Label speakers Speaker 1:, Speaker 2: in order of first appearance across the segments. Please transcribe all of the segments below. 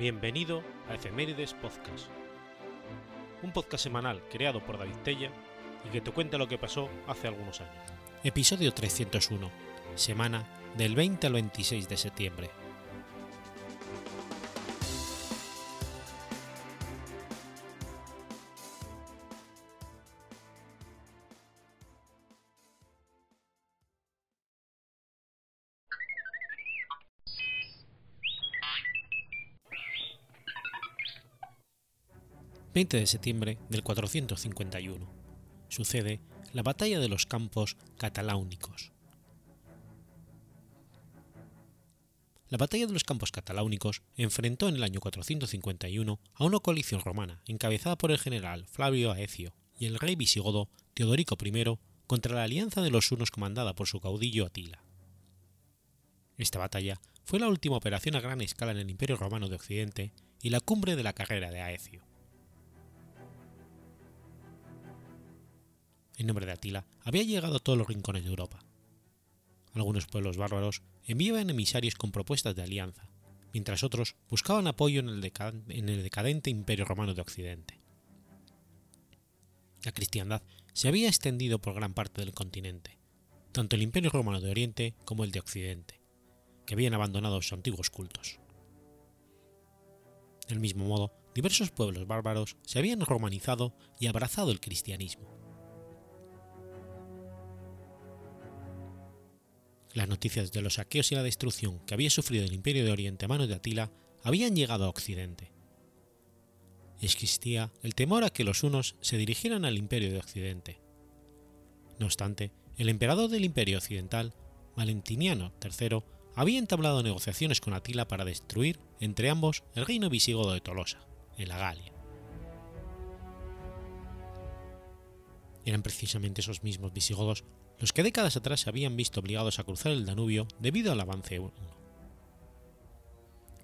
Speaker 1: Bienvenido a Efemérides Podcast, un podcast semanal creado por David Tella y que te cuenta lo que pasó hace algunos años. Episodio 301, semana del 20 al 26 de septiembre. 20 de septiembre del 451. Sucede la batalla de los campos cataláunicos. La batalla de los campos cataláunicos enfrentó en el año 451 a una coalición romana encabezada por el general Flavio Aecio y el rey visigodo Teodorico I contra la alianza de los hunos comandada por su caudillo Atila. Esta batalla fue la última operación a gran escala en el Imperio Romano de Occidente y la cumbre de la carrera de Aecio. En nombre de Atila, había llegado a todos los rincones de Europa. Algunos pueblos bárbaros enviaban emisarios con propuestas de alianza, mientras otros buscaban apoyo en el, decadente Imperio Romano de Occidente. La cristiandad se había extendido por gran parte del continente, tanto el Imperio Romano de Oriente como el de Occidente, que habían abandonado sus antiguos cultos. Del mismo modo, diversos pueblos bárbaros se habían romanizado y abrazado el cristianismo. Las noticias de los saqueos y la destrucción que había sufrido el Imperio de Oriente a manos de Atila habían llegado a Occidente. Existía el temor a que los hunos se dirigieran al Imperio de Occidente. No obstante, el emperador del Imperio Occidental, Valentiniano III, había entablado negociaciones con Atila para destruir entre ambos el reino visigodo de Tolosa, en la Galia. Eran precisamente esos mismos visigodos los que décadas atrás se habían visto obligados a cruzar el Danubio debido al avance huno.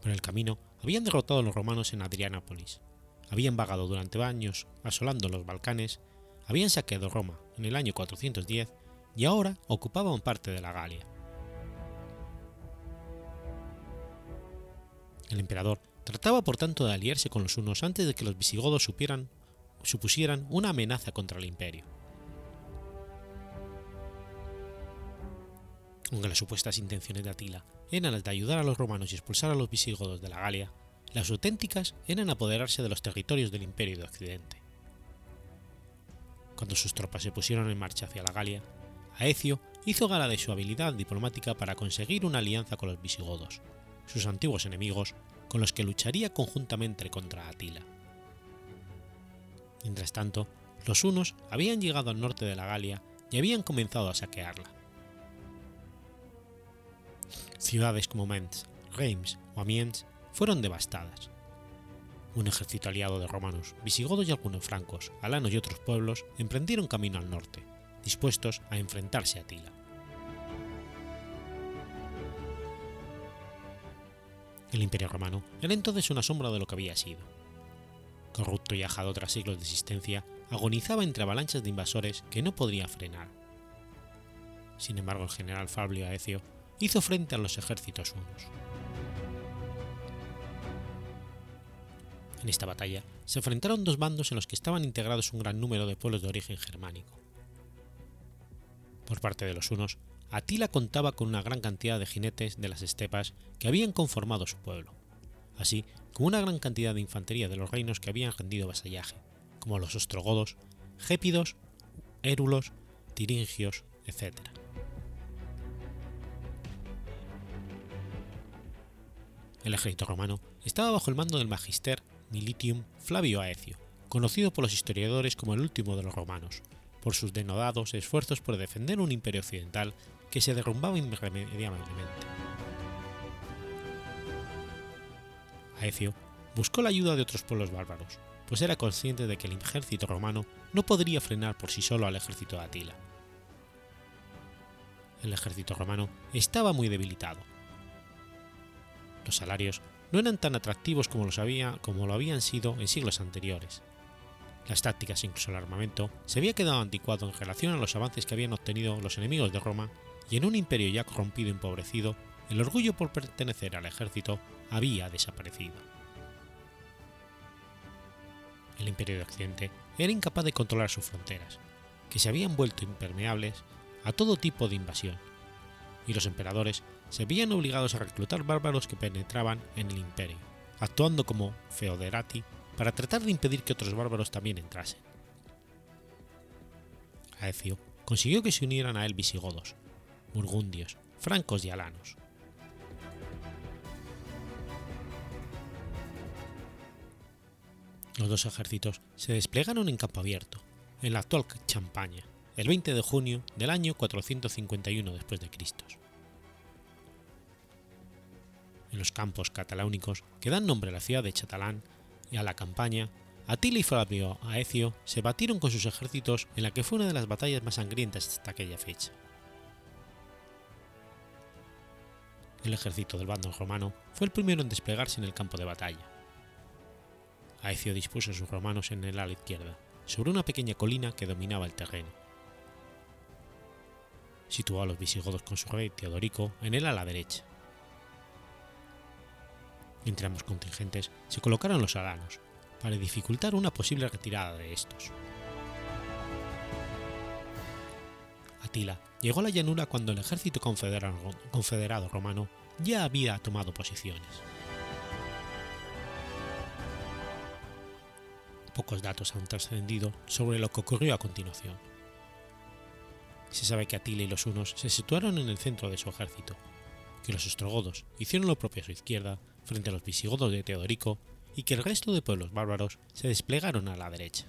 Speaker 1: Por el camino habían derrotado a los romanos en Adrianápolis, habían vagado durante años asolando los Balcanes, habían saqueado Roma en el año 410 y ahora ocupaban parte de la Galia. El emperador trataba por tanto de aliarse con los hunos antes de que los visigodos supieran, supusieran una amenaza contra el imperio. Aunque las supuestas intenciones de Atila eran las de ayudar a los romanos y expulsar a los visigodos de la Galia, las auténticas eran apoderarse de los territorios del Imperio de Occidente. Cuando sus tropas se pusieron en marcha hacia la Galia, Aecio hizo gala de su habilidad diplomática para conseguir una alianza con los visigodos, sus antiguos enemigos, con los que lucharía conjuntamente contra Atila. Mientras tanto, los hunos habían llegado al norte de la Galia y habían comenzado a saquearla. Ciudades como Mentz, Reims o Amiens fueron devastadas. Un ejército aliado de romanos, visigodos y algunos francos, alanos y otros pueblos emprendieron camino al norte, dispuestos a enfrentarse a Tila. El imperio romano era entonces una sombra de lo que había sido. Corrupto y ajado tras siglos de existencia, agonizaba entre avalanchas de invasores que no podría frenar. Sin embargo, el general Fabio Aecio hizo frente a los ejércitos hunos. En esta batalla se enfrentaron dos bandos en los que estaban integrados un gran número de pueblos de origen germánico. Por parte de los hunos, Atila contaba con una gran cantidad de jinetes de las estepas que habían conformado su pueblo, así como una gran cantidad de infantería de los reinos que habían rendido vasallaje, como los ostrogodos, gépidos, érulos, tiringios, etc. El ejército romano estaba bajo el mando del magister militium Flavio Aecio, conocido por los historiadores como el último de los romanos, por sus denodados esfuerzos por defender un imperio occidental que se derrumbaba irremediablemente. Aecio buscó la ayuda de otros pueblos bárbaros, pues era consciente de que el ejército romano no podría frenar por sí solo al ejército de Atila. El ejército romano estaba muy debilitado, los salarios no eran tan atractivos como, los había, como lo habían sido en siglos anteriores. Las tácticas, incluso el armamento, se había quedado anticuado en relación a los avances que habían obtenido los enemigos de Roma, y en un imperio ya corrompido y empobrecido, el orgullo por pertenecer al ejército había desaparecido. El imperio de Occidente era incapaz de controlar sus fronteras, que se habían vuelto impermeables a todo tipo de invasión, y los emperadores se veían obligados a reclutar bárbaros que penetraban en el imperio, actuando como feoderati para tratar de impedir que otros bárbaros también entrasen. Aecio consiguió que se unieran a él visigodos, burgundios, francos y alanos. Los dos ejércitos se desplegaron en campo abierto, en la actual Champaña, el 20 de junio del año 451 después de Cristo. En los campos cataláunicos que dan nombre a la ciudad de Chatalán y a la campaña, Atila y Flavio Aecio se batieron con sus ejércitos en la que fue una de las batallas más sangrientas hasta aquella fecha. El ejército del bando romano fue el primero en desplegarse en el campo de batalla. Aecio dispuso a sus romanos en el ala izquierda, sobre una pequeña colina que dominaba el terreno. Situó a los visigodos con su rey Teodorico en el ala derecha. Entre ambos contingentes se colocaron los alanos, para dificultar una posible retirada de estos. Atila llegó a la llanura cuando el ejército confederado, romano ya había tomado posiciones. Pocos datos han trascendido sobre lo que ocurrió a continuación. Se sabe que Atila y los hunos se situaron en el centro de su ejército, que los ostrogodos hicieron lo propio a su izquierda frente a los visigodos de Teodorico y que el resto de pueblos bárbaros se desplegaron a la derecha.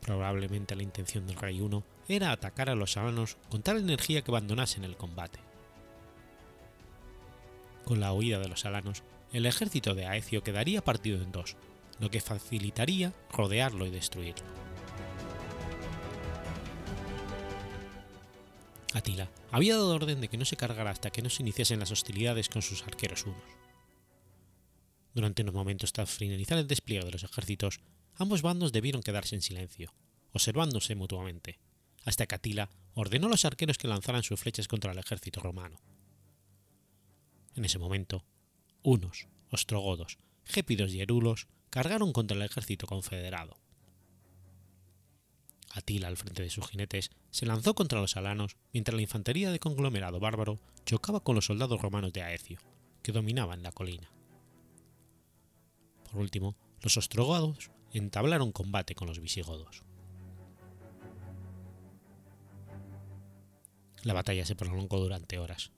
Speaker 1: Probablemente la intención del rey I era atacar a los alanos con tal energía que abandonasen el combate. Con la huida de los alanos, el ejército de Aecio quedaría partido en dos, lo que facilitaría rodearlo y destruirlo. Atila había dado orden de que no se cargara hasta que no se iniciasen las hostilidades con sus arqueros unos. Durante unos momentos tras finalizar el despliegue de los ejércitos, ambos bandos debieron quedarse en silencio, observándose mutuamente, hasta que Atila ordenó a los arqueros que lanzaran sus flechas contra el ejército romano. En ese momento, unos, ostrogodos, gépidos y erulos cargaron contra el ejército confederado. Atila, al frente de sus jinetes, se lanzó contra los alanos mientras la infantería de conglomerado bárbaro chocaba con los soldados romanos de Aecio, que dominaban la colina. Por último, los ostrogodos entablaron combate con los visigodos. La batalla se prolongó durante horas.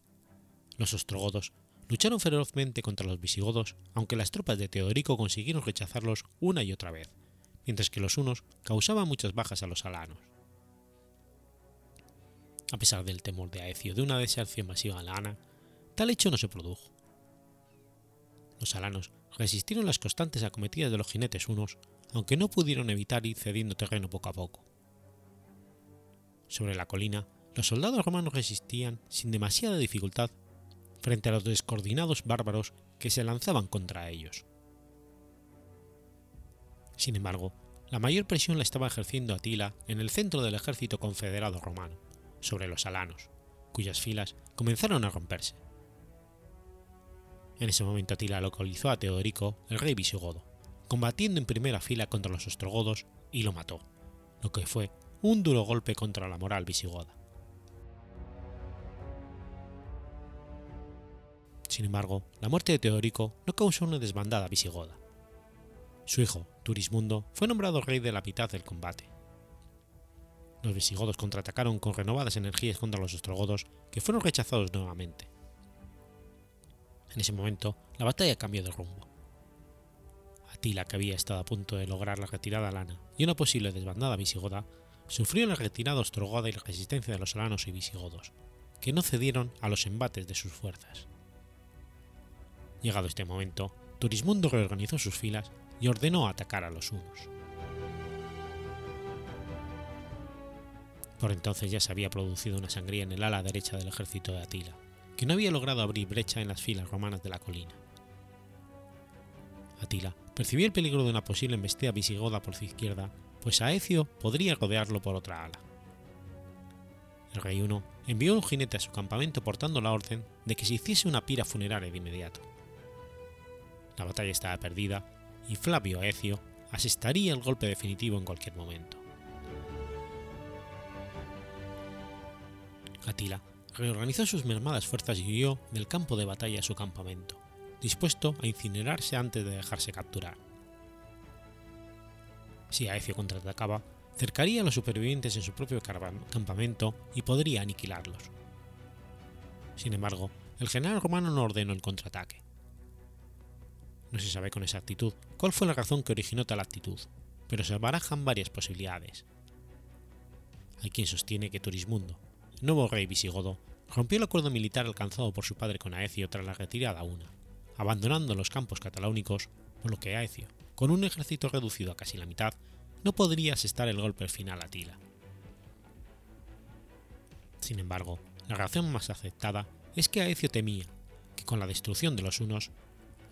Speaker 1: Los ostrogodos lucharon ferozmente contra los visigodos, aunque las tropas de Teodorico consiguieron rechazarlos una y otra vez, mientras que los unos causaban muchas bajas a los alanos. A pesar del temor de Aecio de una deserción masiva alana, tal hecho no se produjo. Los alanos resistieron las constantes acometidas de los jinetes unos, aunque no pudieron evitar ir cediendo terreno poco a poco. Sobre la colina, los soldados romanos resistían sin demasiada dificultad frente a los descoordinados bárbaros que se lanzaban contra ellos. Sin embargo, la mayor presión la estaba ejerciendo Atila en el centro del ejército confederado romano, sobre los alanos, cuyas filas comenzaron a romperse. En ese momento Atila localizó a Teodorico, el rey visigodo, combatiendo en primera fila contra los ostrogodos y lo mató, lo que fue un duro golpe contra la moral visigoda. Sin embargo, la muerte de Teodorico no causó una desbandada visigoda. Su hijo, Turismundo, fue nombrado rey de la mitad del combate. Los visigodos contraatacaron con renovadas energías contra los ostrogodos, que fueron rechazados nuevamente. En ese momento, la batalla cambió de rumbo. Atila, que había estado a punto de lograr la retirada lana y una posible desbandada visigoda, sufrió la retirada ostrogoda y la resistencia de los alanos y visigodos, que no cedieron a los embates de sus fuerzas. Llegado este momento, Turismundo reorganizó sus filas y ordenó atacar a los hunos. Por entonces ya se había producido una sangría en el ala derecha del ejército de Atila, que no había logrado abrir brecha en las filas romanas de la colina. Atila percibió el peligro de una posible embestida visigoda por su izquierda, pues Aecio podría rodearlo por otra ala. El rey Uno envió un jinete a su campamento portando la orden de que se hiciese una pira funeraria de inmediato. La batalla estaba perdida y Flavio Aecio asestaría el golpe definitivo en cualquier momento. Atila reorganizó sus mermadas fuerzas y huyó del campo de batalla a su campamento, dispuesto a incinerarse antes de dejarse capturar. Si Aecio contraatacaba, cercaría a los supervivientes en su propio campamento y podría aniquilarlos. Sin embargo, el general romano no ordenó el contraataque. No se sabe con exactitud cuál fue la razón que originó tal actitud, pero se barajan varias posibilidades. Hay quien sostiene que Turismundo, nuevo rey visigodo, rompió el acuerdo militar alcanzado por su padre con Aecio tras la retirada una, abandonando los campos cataláunicos, por lo que Aecio, con un ejército reducido a casi la mitad, no podría asestar el golpe final a Tila. Sin embargo, la razón más aceptada es que Aecio temía que con la destrucción de los unos,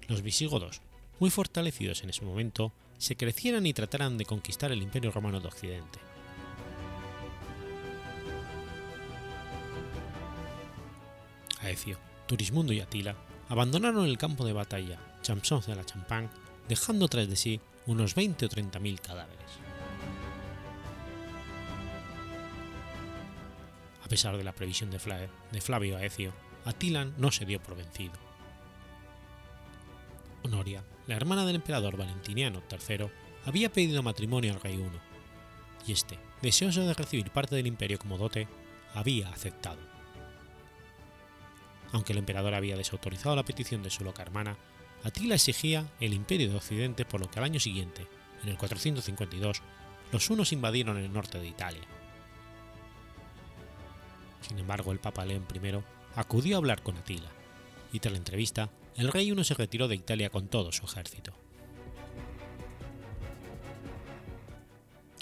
Speaker 1: los visigodos, muy fortalecidos en ese momento, se crecieran y trataran de conquistar el Imperio Romano de Occidente. Aecio, Turismundo y Atila abandonaron el campo de batalla Champsons de la Champagne, dejando tras de sí unos 20 o 30 mil cadáveres. A pesar de la previsión de, Flavio Aecio, Atila no se dio por vencido. Honoria, la hermana del emperador Valentiniano III, había pedido matrimonio al rey Uno, y este, deseoso de recibir parte del imperio como dote, había aceptado. Aunque el emperador había desautorizado la petición de su loca hermana, Atila exigía el imperio de Occidente por lo que al año siguiente, en el 452, los hunos invadieron el norte de Italia. Sin embargo, el Papa León I acudió a hablar con Atila, y tras la entrevista, el rey uno se retiró de Italia con todo su ejército.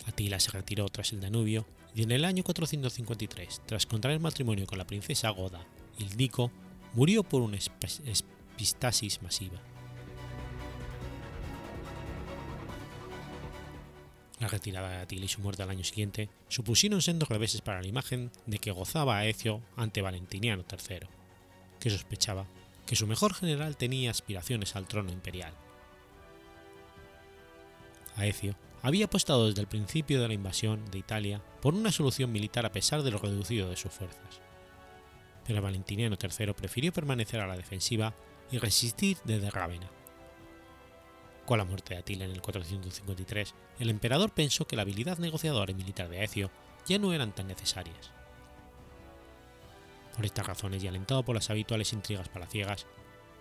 Speaker 1: Atila se retiró tras el Danubio y en el año 453, tras contraer matrimonio con la princesa Goda Ildico, murió por una epistasis masiva. La retirada de Atila y su muerte al año siguiente supusieron sendos reveses para la imagen de que gozaba Aecio ante Valentiniano III, que sospechaba que su mejor general tenía aspiraciones al trono imperial. Aecio había apostado desde el principio de la invasión de Italia por una solución militar a pesar de lo reducido de sus fuerzas. Pero Valentiniano III prefirió permanecer a la defensiva y resistir desde Rávena, con la muerte de Atila en el 453, el emperador pensó que la habilidad negociadora y militar de Aecio ya no eran tan necesarias. Por estas razones y alentado por las habituales intrigas palaciegas,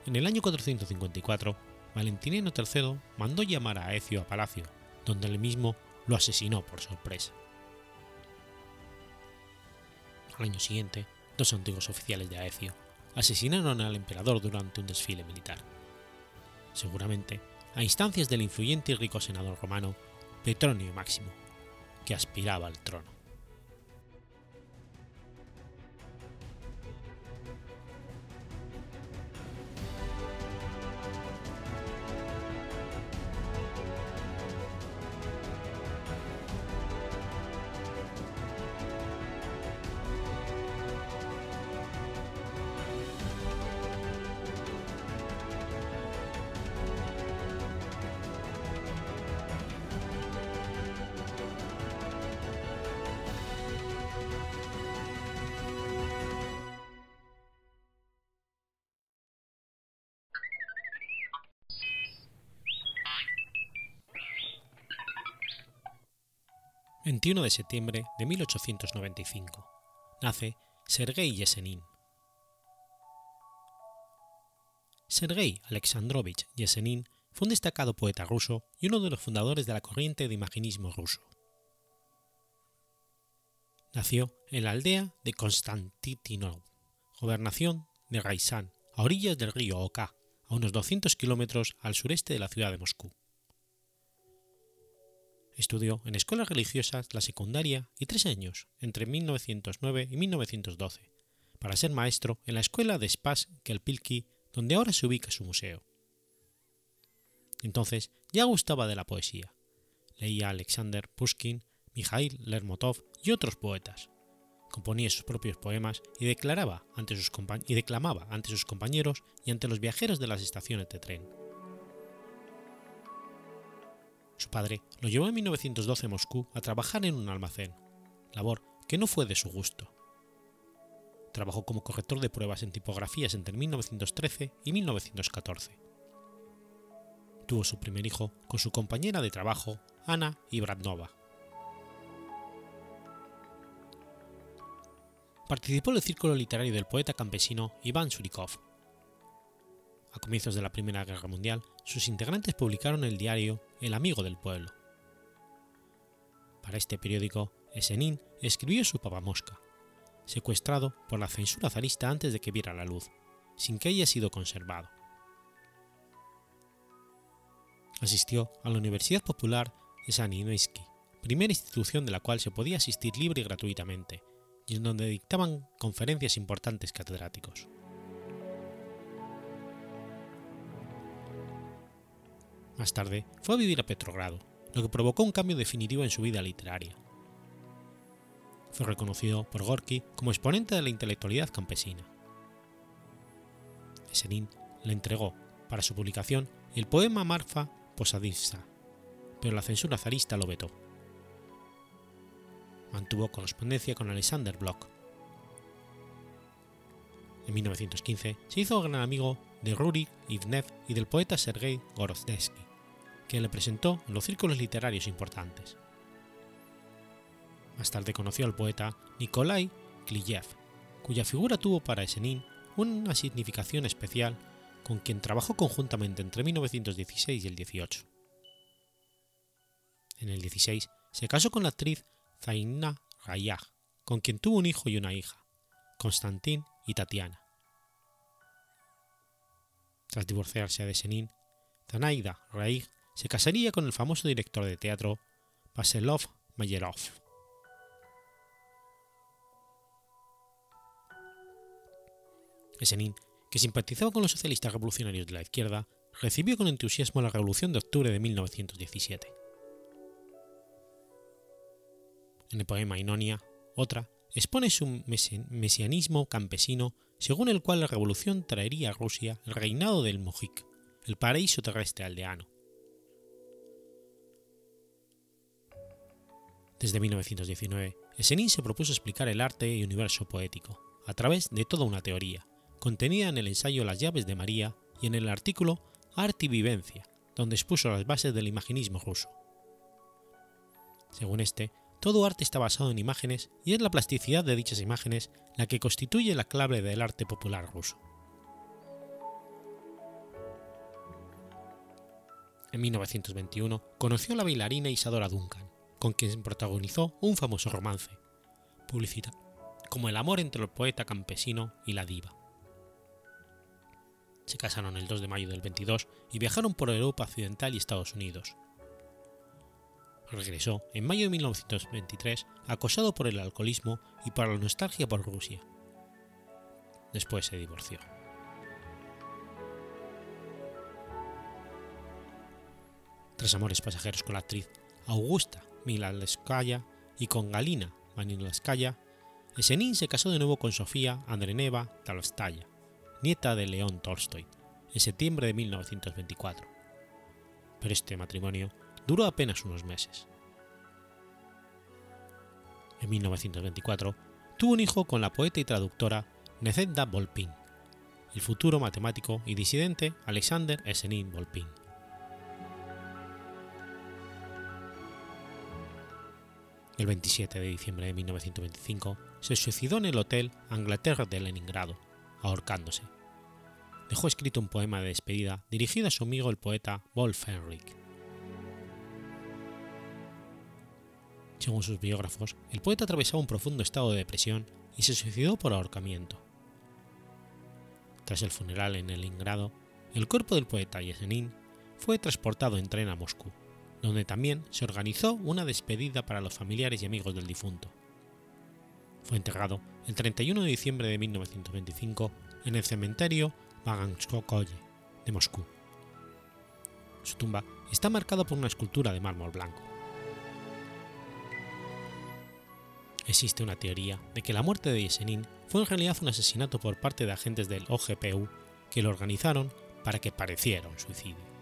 Speaker 1: en el año 454, Valentiniano III mandó llamar a Aecio a palacio, donde él mismo lo asesinó por sorpresa. Al año siguiente, dos antiguos oficiales de Aecio asesinaron al emperador durante un desfile militar. Seguramente a instancias del influyente y rico senador romano Petronio Máximo, que aspiraba al trono. 21 de septiembre de 1895. Nace Sergei Yesenin. Sergei Alexandrovich Yesenin fue un destacado poeta ruso y uno de los fundadores de la corriente de imaginismo ruso. Nació en la aldea de Konstantinov, gobernación de Raizán, a orillas del río Oka, a unos 200 kilómetros al sureste de la ciudad de Moscú. Estudió en escuelas religiosas la secundaria y tres años entre 1909 y 1912, para ser maestro en la escuela de Spas Kelpilki, donde ahora se ubica su museo. Entonces ya gustaba de la poesía. Leía Alexander Pushkin, Mikhail Lermontov y otros poetas. Componía sus propios poemas y, declaraba y declamaba ante sus compañeros y ante los viajeros de las estaciones de tren Su padre lo llevó en 1912 a Moscú a trabajar en un almacén, labor que no fue de su gusto. Trabajó como corrector de pruebas en tipografías entre 1913 y 1914. Tuvo su primer hijo con su compañera de trabajo, Ana Ibradnova. Participó en el círculo literario del poeta campesino Iván Surikov. A comienzos de la Primera Guerra Mundial, sus integrantes publicaron el diario El Amigo del Pueblo. Para este periódico, Esenin escribió su papamosca, secuestrado por la censura zarista antes de que viera la luz, sin que haya sido conservado. Asistió a la Universidad Popular de Saninoisky, primera institución de la cual se podía asistir libre y gratuitamente, y en donde dictaban conferencias importantes catedráticos. Más tarde fue a vivir a Petrogrado, lo que provocó un cambio definitivo en su vida literaria. Fue reconocido por Gorky como exponente de la intelectualidad campesina. Esenin le entregó, para su publicación, el poema Marfa Posadivsa, pero la censura zarista lo vetó. Mantuvo correspondencia con Alexander Bloch. En 1915 se hizo gran amigo de Rurik Ivnev y del poeta Sergei Gorozdesky, que le presentó en los círculos literarios importantes. Más tarde conoció al poeta Nikolai Kliyev, cuya figura tuvo para Esenin una significación especial con quien trabajó conjuntamente entre 1916 y el 18. En el 16 se casó con la actriz Zaina Rayag, con quien tuvo un hijo y una hija, Konstantin y Tatiana. Tras divorciarse de Senin, Zanaida Rayag se casaría con el famoso director de teatro Vaselov Mayerov. Esenin que simpatizaba con los socialistas revolucionarios de la izquierda, recibió con entusiasmo la Revolución de Octubre de 1917. En el poema Inonia, otra, expone su mesianismo campesino según el cual la revolución traería a Rusia el reinado del Mojik, el paraíso terrestre aldeano. Desde 1919, Esenin se propuso explicar el arte y universo poético, a través de toda una teoría, contenida en el ensayo Las llaves de María y en el artículo Arte y Vivencia, donde expuso las bases del imaginismo ruso. Según este, todo arte está basado en imágenes y es la plasticidad de dichas imágenes la que constituye la clave del arte popular ruso. En 1921 conoció a la bailarina Isadora Duncan, con quien protagonizó un famoso romance, publicita, como el amor entre el poeta campesino y la diva. Se casaron el 2 de mayo del 22 y viajaron por Europa Occidental y Estados Unidos. Regresó en mayo de 1923 acosado por el alcoholismo y por la nostalgia por Rusia. Después se divorció. Tres amores pasajeros con la actriz Augusta Milalskaya y con Galina Manilovskaya, Esenin se casó de nuevo con Sofía Andreneva Talstaya, nieta de León Tolstoy, en septiembre de 1924. Pero este matrimonio duró apenas unos meses. En 1924 tuvo un hijo con la poeta y traductora Nezheda Volpin, el futuro matemático y disidente Alexander Esenin Volpin. El 27 de diciembre de 1925 se suicidó en el Hotel Anglaterra de Leningrado, ahorcándose. Dejó escrito un poema de despedida dirigido a su amigo el poeta Wolf Henrik. Según sus biógrafos, el poeta atravesaba un profundo estado de depresión y se suicidó por ahorcamiento. Tras el funeral en Leningrado, el cuerpo del poeta Yesenin fue transportado en tren a Moscú, donde también se organizó una despedida para los familiares y amigos del difunto. Fue enterrado el 31 de diciembre de 1925 en el cementerio Vaganskoye de Moscú. Su tumba está marcada por una escultura de mármol blanco. Existe una teoría de que la muerte de Yesenin fue en realidad un asesinato por parte de agentes del OGPU que lo organizaron para que pareciera un suicidio.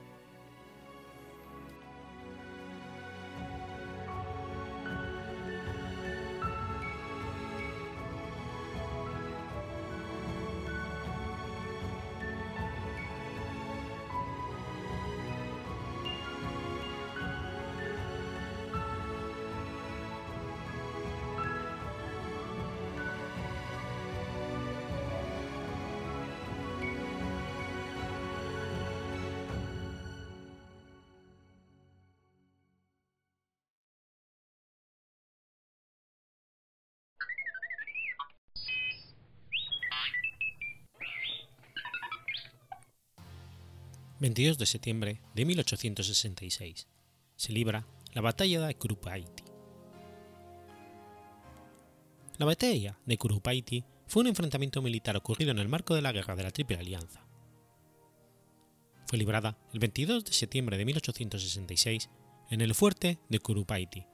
Speaker 1: 22 de septiembre de 1866. Se libra la batalla de Curupaiti. La batalla de Curupaiti fue un enfrentamiento militar ocurrido en el marco de la Guerra de la Triple Alianza. Fue librada el 22 de septiembre de 1866 en el fuerte de Curupaiti,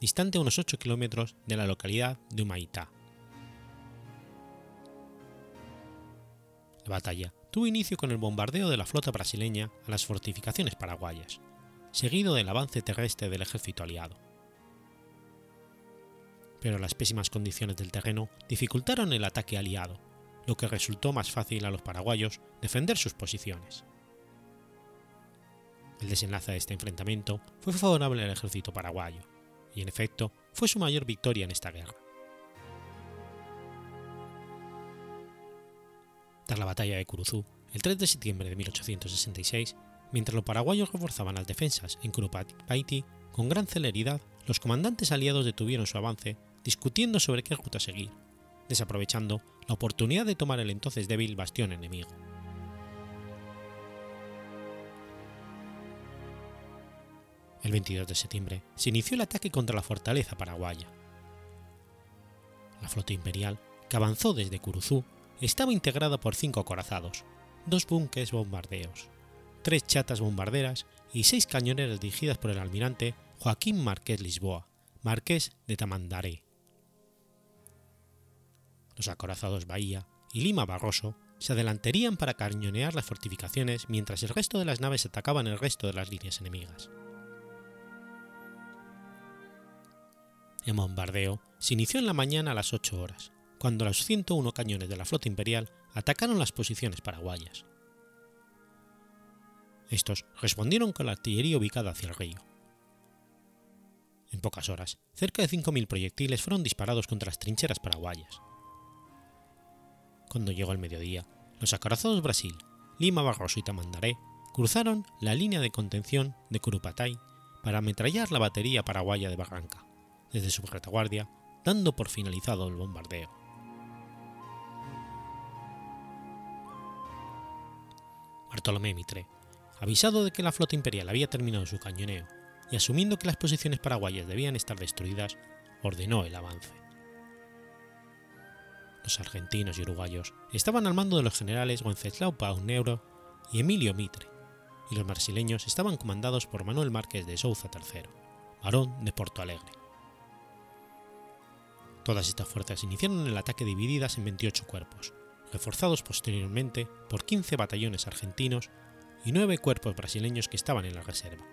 Speaker 1: distante unos 8 kilómetros de la localidad de Humaitá. La batalla tuvo inicio con el bombardeo de la flota brasileña a las fortificaciones paraguayas, seguido del avance terrestre del ejército aliado. Pero las pésimas condiciones del terreno dificultaron el ataque aliado, lo que resultó más fácil a los paraguayos defender sus posiciones. El desenlace de este enfrentamiento fue favorable al ejército paraguayo, y en efecto fue su mayor victoria en esta guerra. Tras la batalla de Curuzú, el 3 de septiembre de 1866, mientras los paraguayos reforzaban las defensas en Curupaiti con gran celeridad, los comandantes aliados detuvieron su avance discutiendo sobre qué ruta seguir, desaprovechando la oportunidad de tomar el entonces débil bastión enemigo. El 22 de septiembre se inició el ataque contra la fortaleza paraguaya. La flota imperial, que avanzó desde Curuzú, estaba integrada por cinco acorazados, dos buques bombardeos, tres chatas bombarderas y seis cañoneras dirigidas por el almirante Joaquín Márquez Lisboa, marqués de Tamandaré. Los acorazados Bahía y Lima Barroso se adelantarían para cañonear las fortificaciones mientras el resto de las naves atacaban el resto de las líneas enemigas. El bombardeo se inició en la mañana a las 8 horas, cuando los 101 cañones de la flota imperial atacaron las posiciones paraguayas. Estos respondieron con la artillería ubicada hacia el río. En pocas horas, cerca de 5.000 proyectiles fueron disparados contra las trincheras paraguayas. Cuando llegó el mediodía, los acorazados Brasil, Lima Barroso y Tamandaré cruzaron la línea de contención de Curupatay para ametrallar la batería paraguaya de Barranca, desde su retaguardia, dando por finalizado el bombardeo. Bartolomé Mitre, avisado de que la flota imperial había terminado su cañoneo y asumiendo que las posiciones paraguayas debían estar destruidas, ordenó el avance. Los argentinos y uruguayos estaban al mando de los generales Wenceslao Pauneuro y Emilio Mitre, y los brasileños estaban comandados por Manuel Márquez de Souza III, barón de Porto Alegre. Todas estas fuerzas iniciaron el ataque divididas en 28 cuerpos, reforzados posteriormente por 15 batallones argentinos y 9 cuerpos brasileños que estaban en la reserva.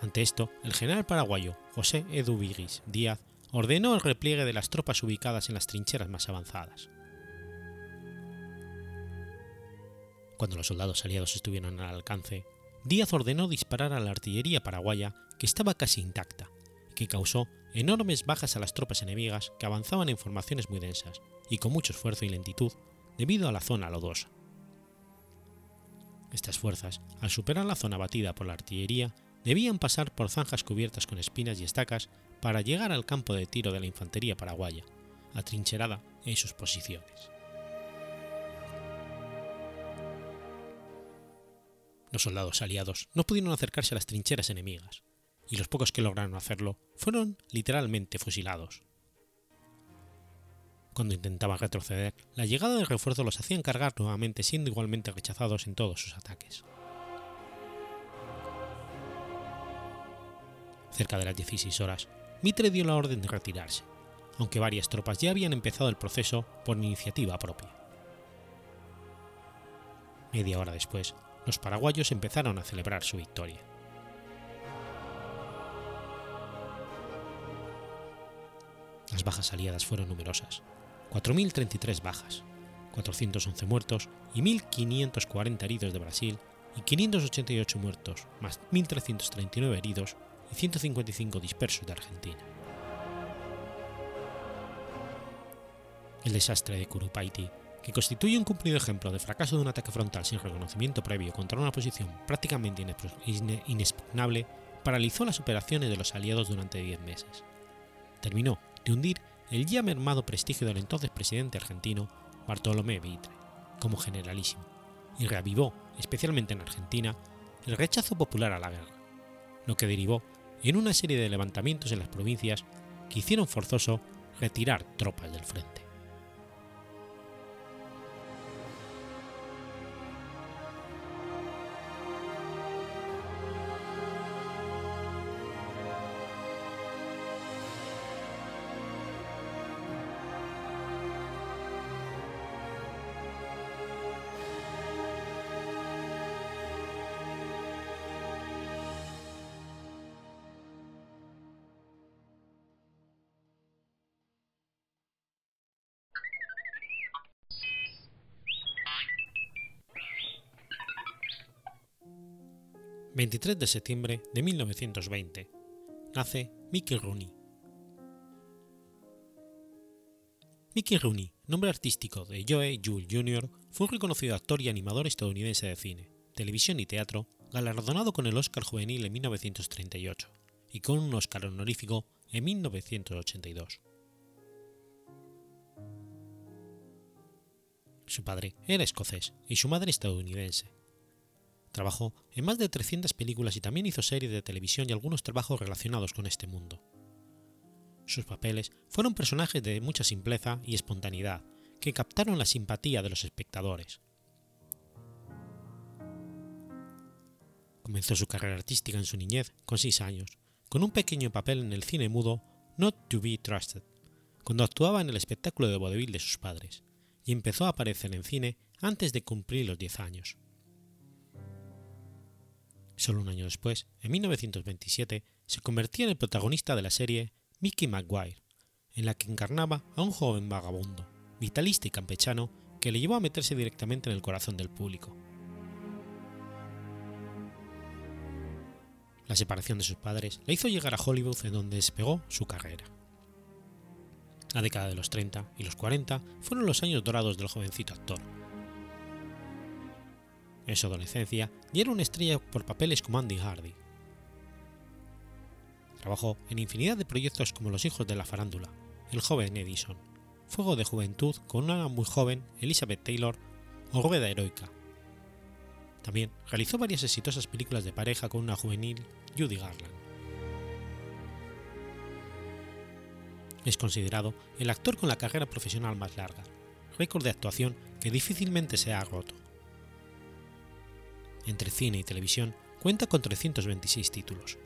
Speaker 1: ante esto, el general paraguayo José Edu Díaz ordenó el repliegue de las tropas ubicadas en las trincheras más avanzadas. Cuando los soldados aliados estuvieron al alcance, Díaz ordenó disparar a la artillería paraguaya que estaba casi intacta, que causó enormes bajas a las tropas enemigas que avanzaban en formaciones muy densas y con mucho esfuerzo y lentitud debido a la zona lodosa. Estas fuerzas, al superar la zona batida por la artillería, debían pasar por zanjas cubiertas con espinas y estacas para llegar al campo de tiro de la infantería paraguaya, atrincherada en sus posiciones. Los soldados aliados no pudieron acercarse a las trincheras enemigas, y los pocos que lograron hacerlo fueron literalmente fusilados. Cuando intentaban retroceder, la llegada de refuerzo los hacían cargar nuevamente siendo igualmente rechazados en todos sus ataques. Cerca de las 16 horas, Mitre dio la orden de retirarse, aunque varias tropas ya habían empezado el proceso por iniciativa propia. Media hora después, los paraguayos empezaron a celebrar su victoria. Las bajas aliadas fueron numerosas, 4.033 bajas, 411 muertos y 1.540 heridos de Brasil y 588 muertos, más 1.339 heridos y 155 dispersos de Argentina. El desastre de Curupaiti, que constituye un cumplido ejemplo de fracaso de un ataque frontal sin reconocimiento previo contra una posición prácticamente inexpugnable, paralizó las operaciones de los aliados durante 10 meses. Terminó de hundir el ya mermado prestigio del entonces presidente argentino Bartolomé Mitre, como generalísimo y reavivó, especialmente en Argentina, el rechazo popular a la guerra, lo que derivó en una serie de levantamientos en las provincias que hicieron forzoso retirar tropas del frente. 23 de septiembre de 1920, nace Mickey Rooney. Mickey Rooney, nombre artístico de Joe Jules Jr., fue un reconocido actor y animador estadounidense de cine, televisión y teatro, galardonado con el Oscar Juvenil en 1938 y con un Oscar honorífico en 1982. Su padre era escocés y su madre estadounidense, Trabajó en más de 300 películas y también hizo series de televisión y algunos trabajos relacionados con este mundo. Sus papeles fueron personajes de mucha simpleza y espontaneidad que captaron la simpatía de los espectadores. Comenzó su carrera artística en su niñez, con 6 años, con un pequeño papel en el cine mudo Not to be Trusted, cuando actuaba en el espectáculo de vodevil de sus padres, y empezó a aparecer en cine antes de cumplir los 10 años. Solo un año después, en 1927, se convertía en el protagonista de la serie Mickey Maguire, en la que encarnaba a un joven vagabundo, vitalista y campechano que le llevó a meterse directamente en el corazón del público. La separación de sus padres la hizo llegar a Hollywood en donde despegó su carrera. La década de los 30 y los 40 fueron los años dorados del jovencito actor, en su adolescencia era una estrella por papeles como Andy Hardy. Trabajó en infinidad de proyectos como Los hijos de la farándula, El joven Edison, Fuego de juventud con una muy joven Elizabeth Taylor o Rueda heroica. También realizó varias exitosas películas de pareja con una juvenil Judy Garland. Es considerado el actor con la carrera profesional más larga, récord de actuación que difícilmente se ha roto entre cine y televisión, cuenta con 326 títulos.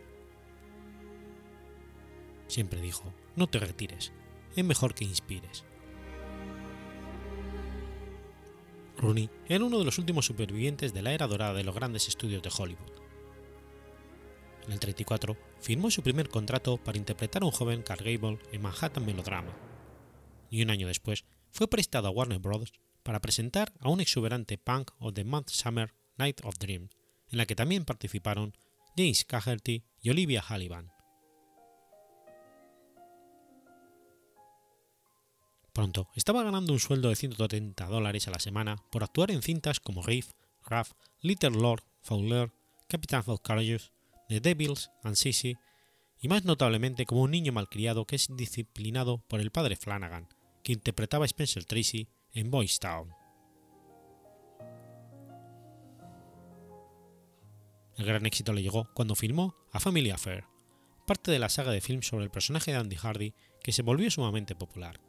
Speaker 1: Siempre dijo, no te retires, es mejor que inspires. Rooney era uno de los últimos supervivientes de la era dorada de los grandes estudios de Hollywood. En el 34 firmó su primer contrato para interpretar a un joven Carl Gable en Manhattan Melodrama, y un año después fue prestado a Warner Bros. para presentar a un exuberante punk of the Month Summer Night of Dream, en la que también participaron James Cagherty y Olivia Hallivan. Pronto estaba ganando un sueldo de 130 dólares a la semana por actuar en cintas como Reef, Raff, Little Lord, Fowler, Captain of Courageous, The Devils and Sissy, y más notablemente como un niño malcriado que es disciplinado por el padre Flanagan, que interpretaba a Spencer Tracy en Boys Town. El gran éxito le llegó cuando filmó A Family Affair, parte de la saga de films sobre el personaje de Andy Hardy que se volvió sumamente popular.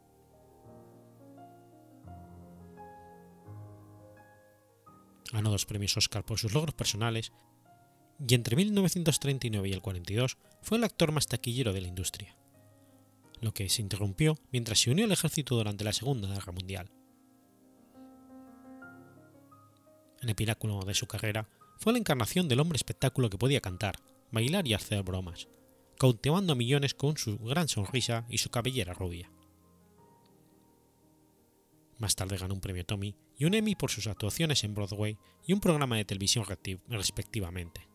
Speaker 1: Ganó dos premios Oscar por sus logros personales y entre 1939 y el 42 fue el actor más taquillero de la industria, lo que se interrumpió mientras se unió al ejército durante la Segunda Guerra Mundial. En el pináculo de su carrera fue la encarnación del hombre espectáculo que podía cantar, bailar y hacer bromas, cautivando millones con su gran sonrisa y su cabellera rubia. Más tarde ganó un premio Tommy y un Emmy por sus actuaciones en Broadway y un programa de televisión respectivamente.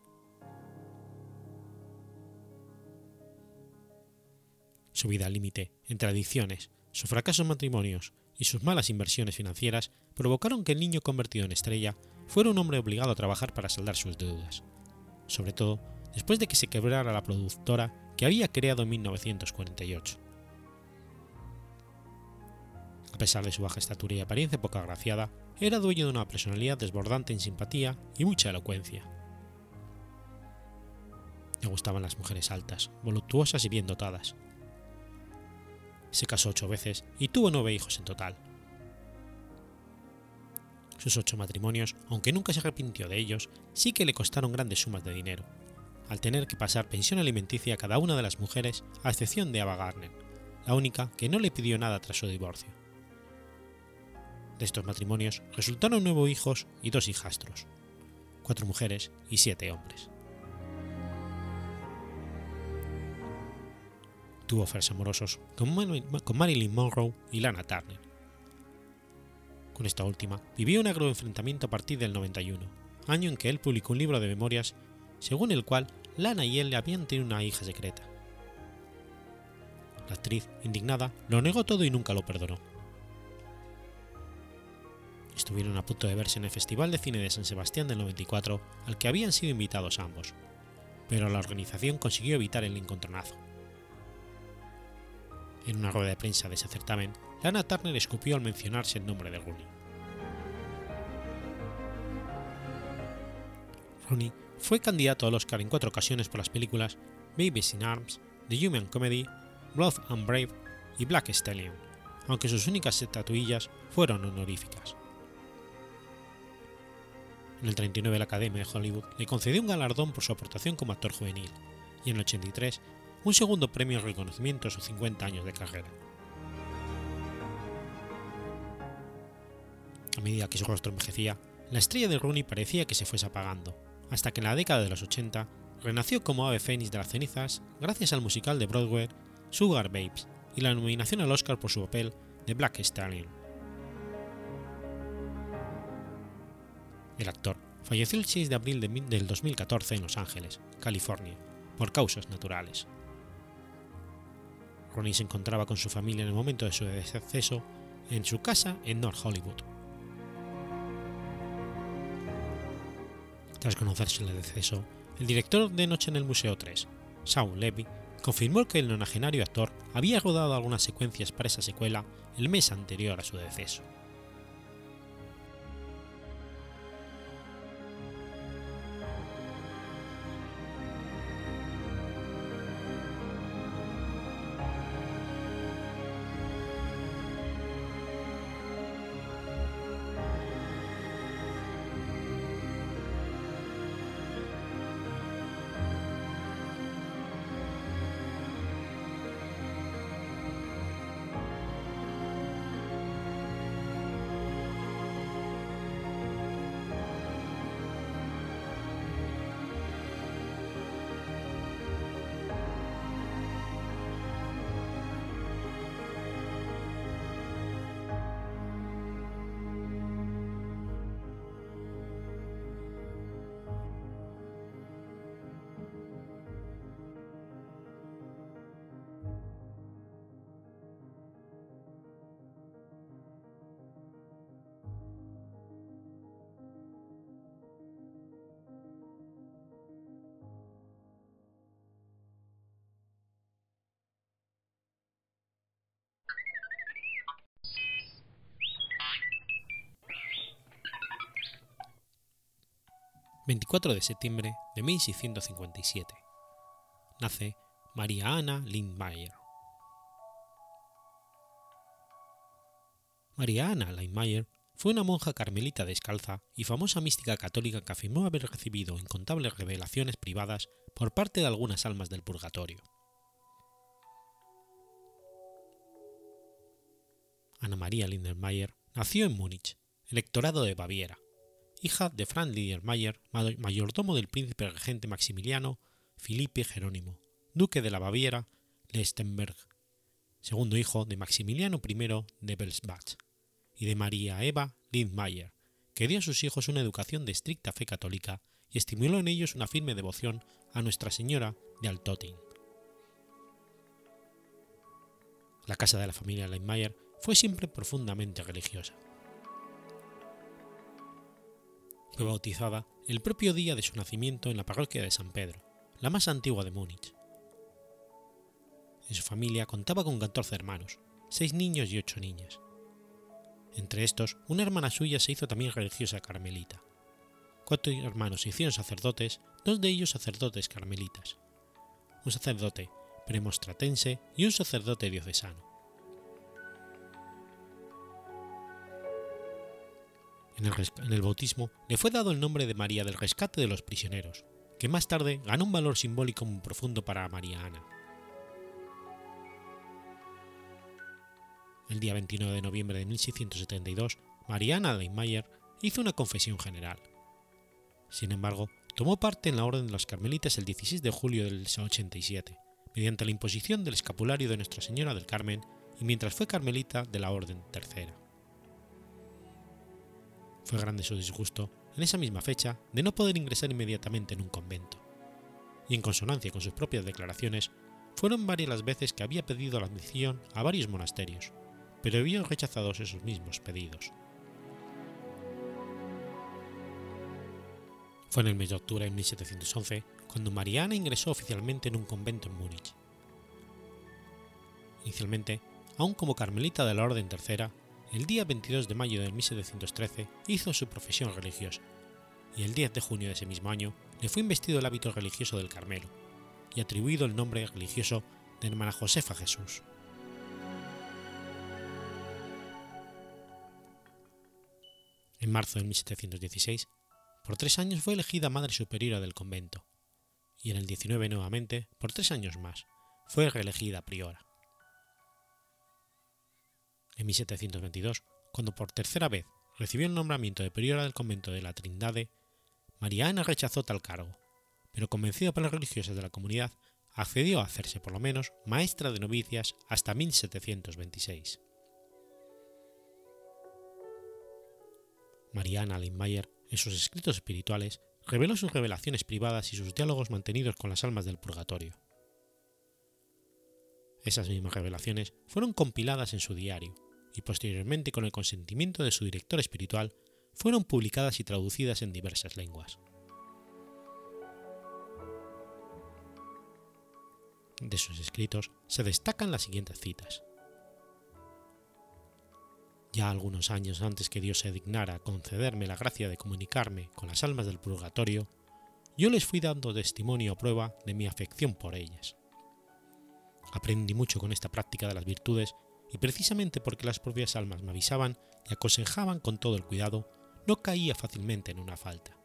Speaker 1: Su vida al límite, entre adicciones, sus fracasos matrimonios y sus malas inversiones financieras provocaron que el niño convertido en estrella fuera un hombre obligado a trabajar para saldar sus deudas, sobre todo después de que se quebrara la productora que había creado en 1948. A pesar de su baja estatura y apariencia poco agraciada, era dueño de una personalidad desbordante en simpatía y mucha elocuencia. Le gustaban las mujeres altas, voluptuosas y bien dotadas. Se casó ocho veces y tuvo nueve hijos en total. Sus ocho matrimonios, aunque nunca se arrepintió de ellos, sí que le costaron grandes sumas de dinero, al tener que pasar pensión alimenticia a cada una de las mujeres, a excepción de Ava Gardner, la única que no le pidió nada tras su divorcio. De estos matrimonios resultaron nueve hijos y dos hijastros, cuatro mujeres y siete hombres. Tuvo aferes amorosos con Marilyn Monroe y Lana Turner. Con esta última vivió un agro enfrentamiento a partir del 91, año en que él publicó un libro de memorias según el cual Lana y él habían tenido una hija secreta. La actriz, indignada, lo negó todo y nunca lo perdonó. Estuvieron a punto de verse en el Festival de Cine de San Sebastián del 94, al que habían sido invitados ambos, pero la organización consiguió evitar el encontronazo. En una rueda de prensa de ese certamen, Lana Turner escupió al mencionarse el nombre de Rooney. Rooney fue candidato al Oscar en cuatro ocasiones por las películas Babies in Arms, The Human Comedy, Blood and Brave y Black Stallion, aunque sus únicas estatuillas fueron honoríficas. En el 39 la Academia de Hollywood le concedió un galardón por su aportación como actor juvenil y en el 83 un segundo premio en reconocimiento a sus 50 años de carrera. A medida que su rostro envejecía, la estrella de Rooney parecía que se fuese apagando, hasta que en la década de los 80 renació como ave fénix de las cenizas gracias al musical de Broadway Sugar Babes y la nominación al Oscar por su papel de Black Stallion. El actor falleció el 6 de abril del 2014 en Los Ángeles, California, por causas naturales. Ronnie se encontraba con su familia en el momento de su deceso en su casa en North Hollywood. Tras conocerse el deceso, el director de Noche en el Museo 3, Saul Levy, confirmó que el nonagenario actor había rodado algunas secuencias para esa secuela el mes anterior a su deceso. 24 de septiembre de 1657. Nace María Ana Lindmayer. María Ana Lindmayer fue una monja carmelita descalza y famosa mística católica que afirmó haber recibido incontables revelaciones privadas por parte de algunas almas del purgatorio. Ana María Lindenmayer nació en Múnich, electorado de Baviera, hija de Franz Liedermayer, mayordomo del príncipe regente Maximiliano Felipe Jerónimo, duque de la Baviera Lestenberg, segundo hijo de Maximiliano I de Belsbach y de María Eva Lindmayer, que dio a sus hijos una educación de estricta fe católica y estimuló en ellos una firme devoción a Nuestra Señora de Altotin. La casa de la familia Lindmayer fue siempre profundamente religiosa. Fue bautizada el propio día de su nacimiento en la parroquia de San Pedro, la más antigua de Múnich. En su familia contaba con 14 hermanos, 6 niños y 8 niñas. Entre estos, una hermana suya se hizo también religiosa carmelita. Cuatro hermanos se hicieron sacerdotes, dos de ellos sacerdotes carmelitas. Un sacerdote premostratense y un sacerdote diocesano. En el, bautismo le fue dado el nombre de María del Rescate de los Prisioneros, que más tarde ganó un valor simbólico muy profundo para María Ana. El día 29 de noviembre de 1672, Mariana Leinmayer hizo una confesión general. Sin embargo, tomó parte en la Orden de los Carmelitas el 16 de julio del 87, mediante la imposición del escapulario de Nuestra Señora del Carmen y mientras fue carmelita de la Orden Tercera. Fue grande su disgusto, en esa misma fecha, de no poder ingresar inmediatamente en un convento, y en consonancia con sus propias declaraciones, fueron varias las veces que había pedido la admisión a varios monasterios, pero había rechazado esos mismos pedidos. Fue en el mes de octubre de 1711 cuando Mariana ingresó oficialmente en un convento en Múnich. Inicialmente, aún como carmelita de la Orden Tercera, el día 22 de mayo de 1713 hizo su profesión religiosa, y el 10 de junio de ese mismo año le fue investido el hábito religioso del Carmelo, y atribuido el nombre religioso de hermana Josefa Jesús. En marzo de 1716, por tres años fue elegida Madre Superiora del convento, y en el 19 nuevamente, por tres años más, fue reelegida priora. En 1722, cuando por tercera vez recibió el nombramiento de priora del convento de la Trindade, María Ana rechazó tal cargo, pero convencida por las religiosas de la comunidad, accedió a hacerse por lo menos maestra de novicias hasta 1726. Mariana Lindmayer, en sus escritos espirituales, reveló sus revelaciones privadas y sus diálogos mantenidos con las almas del purgatorio. Esas mismas revelaciones fueron compiladas en su diario y posteriormente con el consentimiento de su director espiritual fueron publicadas y traducidas en diversas lenguas. De sus escritos se destacan las siguientes citas ya algunos años antes que Dios se dignara concederme la gracia de comunicarme con las almas del purgatorio, yo les fui dando testimonio o prueba de mi afección por ellas. Aprendí mucho con esta práctica de las virtudes y precisamente porque las propias almas me avisaban y aconsejaban con todo el cuidado, no caía fácilmente en una falta.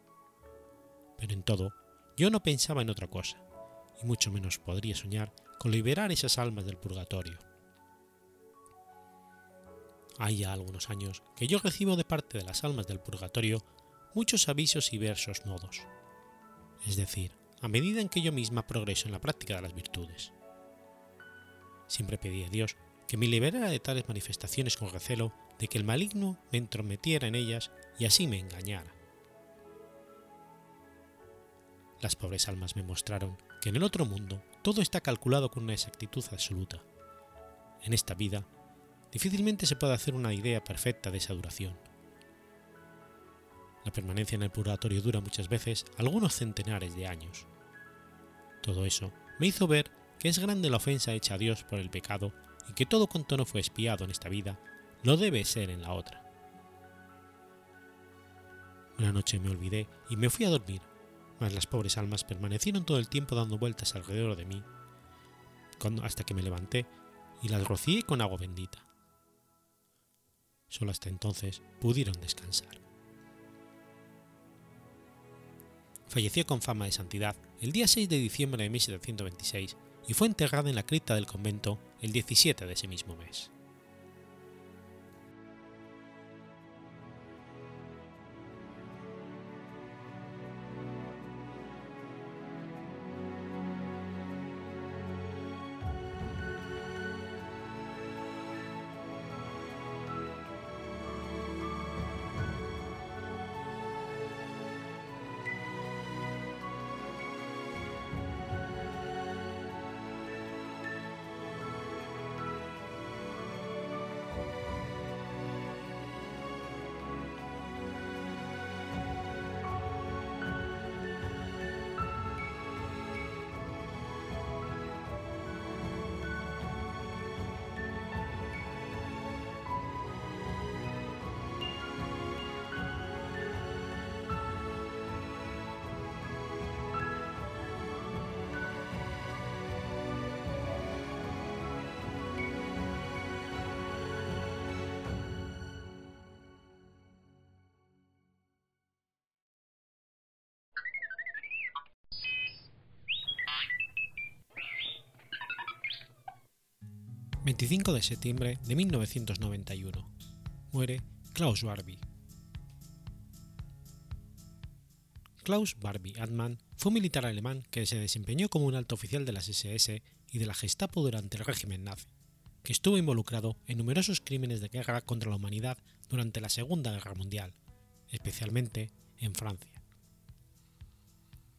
Speaker 1: Pero en todo, yo no pensaba en otra cosa, y mucho menos podría soñar con liberar esas almas del purgatorio hay ya algunos años que yo recibo de parte de las almas del purgatorio muchos avisos y versos nodos, es decir, a medida en que yo misma progreso en la práctica de las virtudes. Siempre pedí a Dios que me liberara de tales manifestaciones con recelo de que el maligno me entrometiera en ellas y así me engañara. Las pobres almas me mostraron que en el otro mundo todo está calculado con una exactitud absoluta. En esta vida difícilmente se puede hacer una idea perfecta de esa duración. La permanencia en el purgatorio dura muchas veces algunos centenares de años. Todo eso me hizo ver que es grande la ofensa hecha a Dios por el pecado y que todo cuanto no fue espiado en esta vida, no debe ser en la otra. Una noche me olvidé y me fui a dormir, mas las pobres almas permanecieron todo el tiempo dando vueltas alrededor de mí, hasta que me levanté y las rocié con agua bendita. Solo hasta entonces pudieron descansar. Falleció con fama de santidad el día 6 de diciembre de 1726 y fue enterrada en la cripta del convento el 17 de ese mismo mes. 25 de septiembre de 1991. Muere Klaus Barbie. Klaus Barbie Admann fue un militar alemán que se desempeñó como un alto oficial de las SS y de la Gestapo durante el régimen nazi, que estuvo involucrado en numerosos crímenes de guerra contra la humanidad durante la Segunda Guerra Mundial, especialmente en Francia.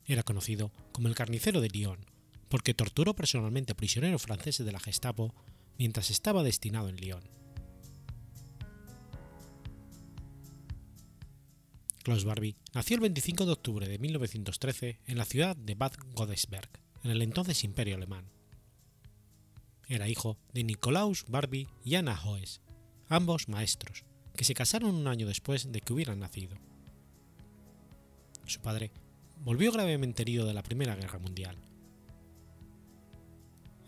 Speaker 1: Era conocido como el carnicero de Lyon, porque torturó personalmente a prisioneros franceses de la Gestapo mientras estaba destinado en Lyon. Klaus Barbie nació el 25 de octubre de 1913 en la ciudad de Bad Godesberg, en el entonces Imperio Alemán. Era hijo de Nikolaus Barbie y Anna Hoes, ambos maestros, que se casaron un año después de que hubieran nacido. Su padre volvió gravemente herido de la Primera Guerra Mundial.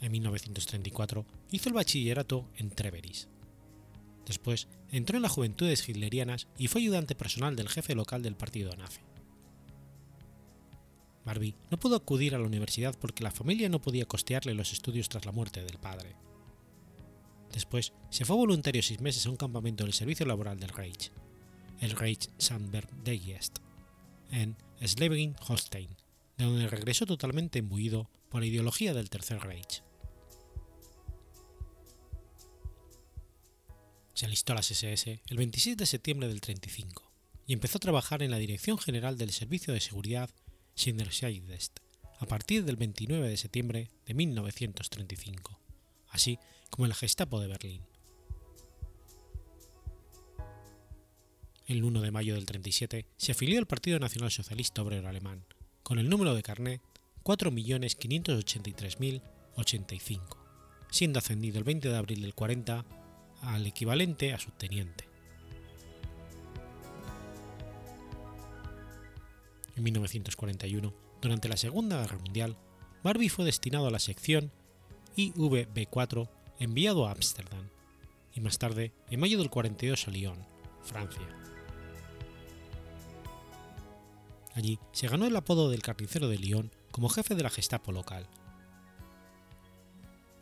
Speaker 1: En 1934 hizo el bachillerato en Treveris. Después entró en las Juventudes Hitlerianas y fue ayudante personal del jefe local del partido nazi. Barbie no pudo acudir a la universidad porque la familia no podía costearle los estudios tras la muerte del padre. Después se fue voluntario seis meses a un campamento del servicio laboral del Reich, el Reich Sandberg Digest, en Schleswig-Holstein, de donde regresó totalmente imbuido por la ideología del Tercer Reich. Se alistó a las SS el 26 de septiembre del 35 y empezó a trabajar en la Dirección General del Servicio de Seguridad Sindersiedest a partir del 29 de septiembre de 1935, así como en la Gestapo de Berlín. El 1 de mayo del 37 se afilió al Partido Nacional Socialista Obrero Alemán, con el número de carnet 4.583.085, siendo ascendido el 20 de abril del 40 al equivalente a subteniente. En 1941, durante la Segunda Guerra Mundial, Barbie fue destinado a la sección IVB4 enviado a Ámsterdam, y más tarde, en mayo del 42 a Lyon, Francia. Allí se ganó el apodo del carnicero de Lyon como jefe de la Gestapo local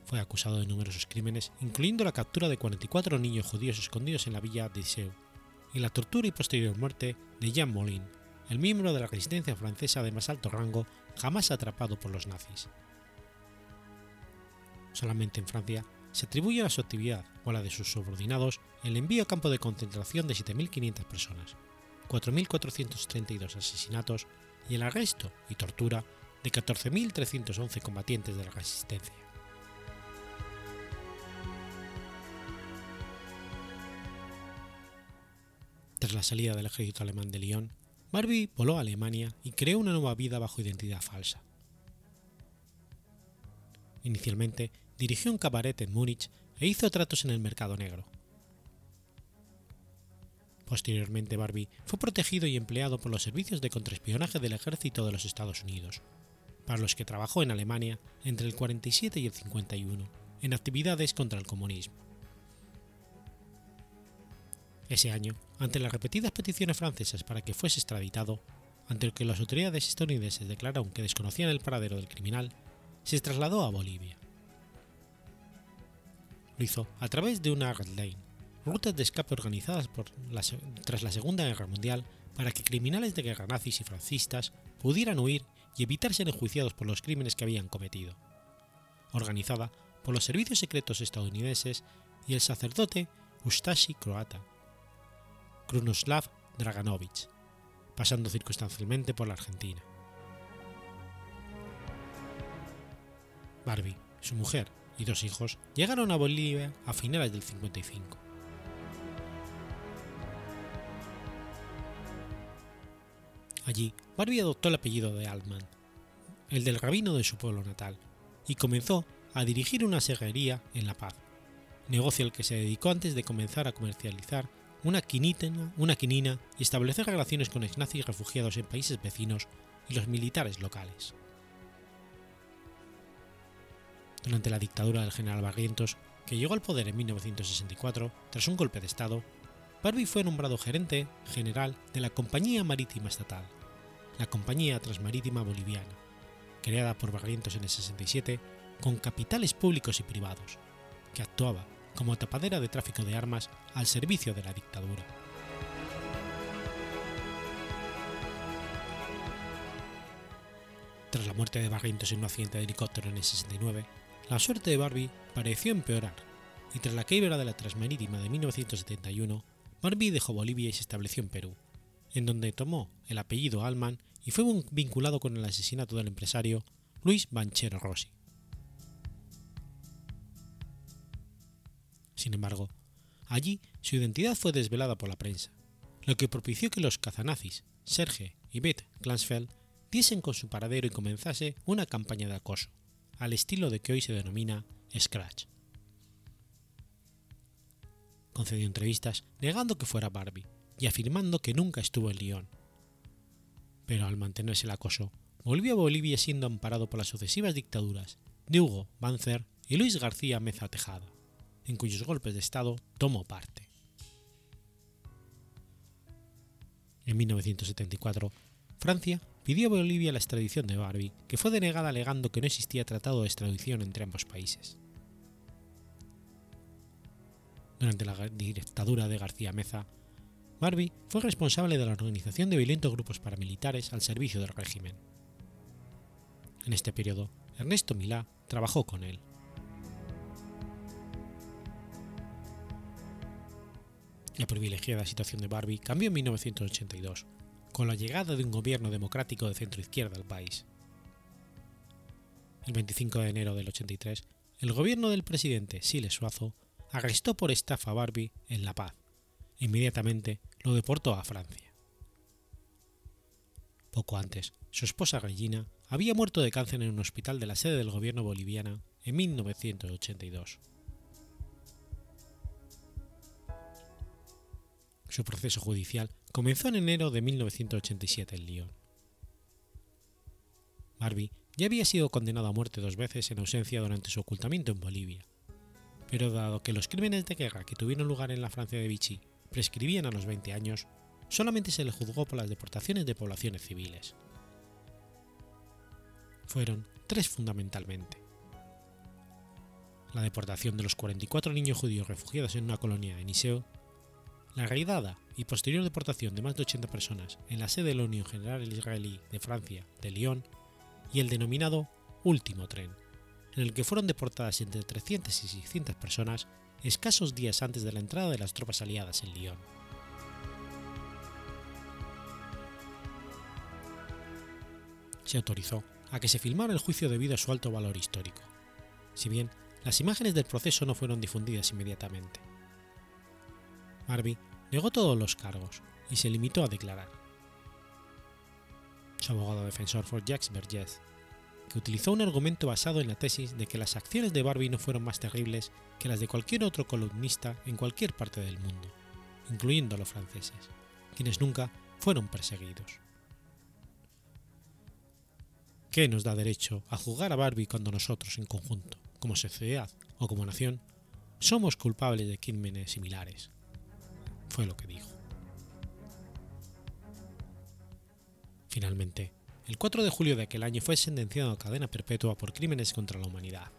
Speaker 1: fue acusado de numerosos crímenes, incluyendo la captura de 44 niños judíos escondidos en la villa de Iseu y la tortura y posterior muerte de Jean Moulin, el miembro de la resistencia francesa de más alto rango jamás atrapado por los nazis. Solamente en Francia se atribuye a su actividad o a la de sus subordinados el envío a campo de concentración de 7.500 personas, 4.432 asesinatos y el arresto y tortura de 14.311 combatientes de la resistencia. Tras la salida del ejército alemán de Lyon, Barbie voló a Alemania y creó una nueva vida bajo identidad falsa. Inicialmente dirigió un cabaret en Múnich e hizo tratos en el mercado negro. Posteriormente Barbie fue protegido y empleado por los servicios de contraespionaje del ejército de los Estados Unidos, para los que trabajó en Alemania entre el 47 y el 51 en actividades contra el comunismo. Ese año, ante las repetidas peticiones francesas para que fuese extraditado, ante lo que las autoridades estadounidenses declararon que desconocían el paradero del criminal, se trasladó a Bolivia. Lo hizo a través de una Red Lane, rutas de escape organizadas tras la Segunda Guerra Mundial para que criminales de guerra nazis y francistas pudieran huir y evitar ser enjuiciados por los crímenes que habían cometido. Organizada por los servicios secretos estadounidenses y el sacerdote Ustashi croata, Krunoslav Draganovich, pasando circunstancialmente por la Argentina. Barbie, su mujer y dos hijos llegaron a Bolivia a finales del 55. Allí, Barbie adoptó el apellido de Altman, el del rabino de su pueblo natal, y comenzó a dirigir una serrería en La Paz, negocio al que se dedicó antes de comenzar a comercializar una, una quinina y establecer relaciones con ex-nazis refugiados en países vecinos y los militares locales. Durante la dictadura del general Barrientos, que llegó al poder en 1964 tras un golpe de Estado, Barbie fue nombrado gerente general de la Compañía Marítima Estatal, la Compañía Transmarítima Boliviana, creada por Barrientos en el 67 con capitales públicos y privados, que actuaba como tapadera de tráfico de armas al servicio de la dictadura. Tras la muerte de Barrientos en un accidente de helicóptero en el 69, la suerte de Barbie pareció empeorar, y tras la quiebra de la Transmarítima de 1971, Barbie dejó Bolivia y se estableció en Perú, en donde tomó el apellido Alman y fue vinculado con el asesinato del empresario Luis Banchero Rossi. Sin embargo, allí su identidad fue desvelada por la prensa, lo que propició que los cazanazis, Serge y Beth Glansfeld, diesen con su paradero y comenzase una campaña de acoso, al estilo de que hoy se denomina Scratch. Concedió entrevistas negando que fuera Barbie y afirmando que nunca estuvo en Lyon. Pero al mantenerse el acoso, volvió a Bolivia siendo amparado por las sucesivas dictaduras de Hugo Banzer y Luis García Meza Tejada, en cuyos golpes de Estado tomó parte. En 1974, Francia pidió a Bolivia la extradición de Barbie, que fue denegada alegando que no existía tratado de extradición entre ambos países. Durante la dictadura de García Meza, Barbie fue responsable de la organización de violentos grupos paramilitares al servicio del régimen. En este periodo, Ernesto Milá trabajó con él. La privilegiada situación de Barbie cambió en 1982, con la llegada de un gobierno democrático de centro-izquierda al país. El 25 de enero del 83, el gobierno del presidente Siles Suazo arrestó por estafa a Barbie en La Paz. Inmediatamente lo deportó a Francia. Poco antes, su esposa Regina había muerto de cáncer en un hospital de la sede del gobierno boliviana en 1982. Su proceso judicial comenzó en enero de 1987 en Lyon. Barbie ya había sido condenado a muerte dos veces en ausencia durante su ocultamiento en Bolivia, pero dado que los crímenes de guerra que tuvieron lugar en la Francia de Vichy prescribían a los 20 años, solamente se le juzgó por las deportaciones de poblaciones civiles. Fueron tres fundamentalmente. La deportación de los 44 niños judíos refugiados en una colonia en Iseo la raidada y posterior deportación de más de 80 personas en la sede de la Unión General Israelí de Francia, de Lyon, y el denominado Último Tren, en el que fueron deportadas entre 300 y 600 personas escasos días antes de la entrada de las tropas aliadas en Lyon. Se autorizó a que se filmara el juicio debido a su alto valor histórico, si bien las imágenes del proceso no fueron difundidas inmediatamente. Barbie negó todos los cargos y se limitó a declarar. Su abogado defensor fue Jacques Vergès, que utilizó un argumento basado en la tesis de que las acciones de Barbie no fueron más terribles que las de cualquier otro columnista en cualquier parte del mundo, incluyendo a los franceses, quienes nunca fueron perseguidos. ¿Qué nos da derecho a juzgar a Barbie cuando nosotros, en conjunto, como sociedad o como nación, somos culpables de crímenes similares? Fue lo que dijo. Finalmente, el 4 de julio de aquel año fue sentenciado a cadena perpetua por crímenes contra la humanidad.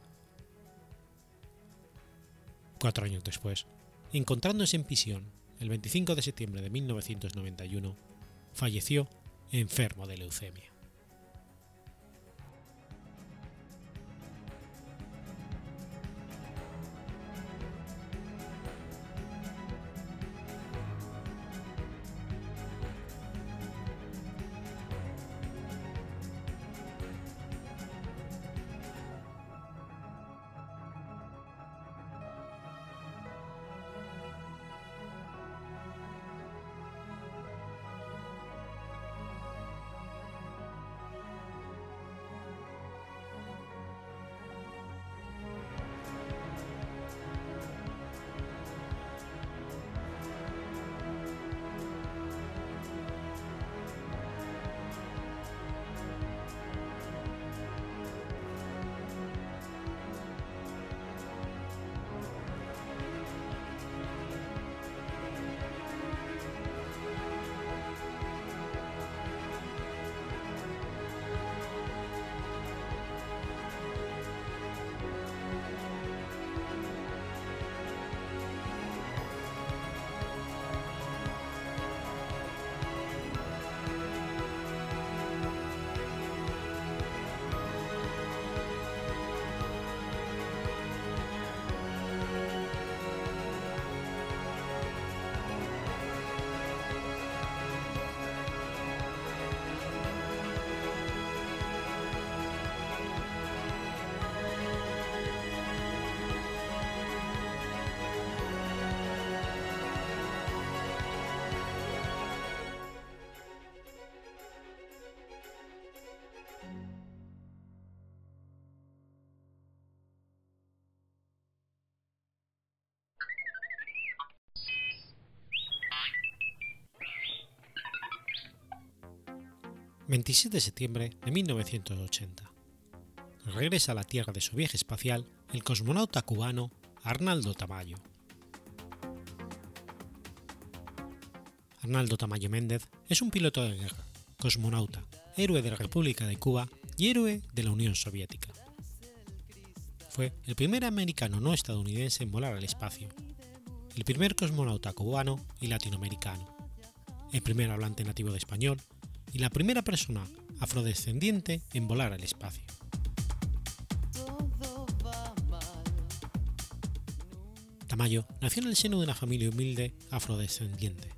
Speaker 1: Cuatro años después, encontrándose en prisión el 25 de septiembre de 1991, falleció enfermo de leucemia. 27 de septiembre de 1980. Regresa a la Tierra de su viaje espacial el cosmonauta cubano Arnaldo Tamayo. Arnaldo Tamayo Méndez es un piloto de guerra, cosmonauta, héroe de la República de Cuba y héroe de la Unión Soviética. Fue el primer americano no estadounidense en volar al espacio, el primer cosmonauta cubano y latinoamericano, el primer hablante nativo de español y la primera persona afrodescendiente en volar al espacio. Tamayo nació en el seno de una familia humilde afrodescendiente.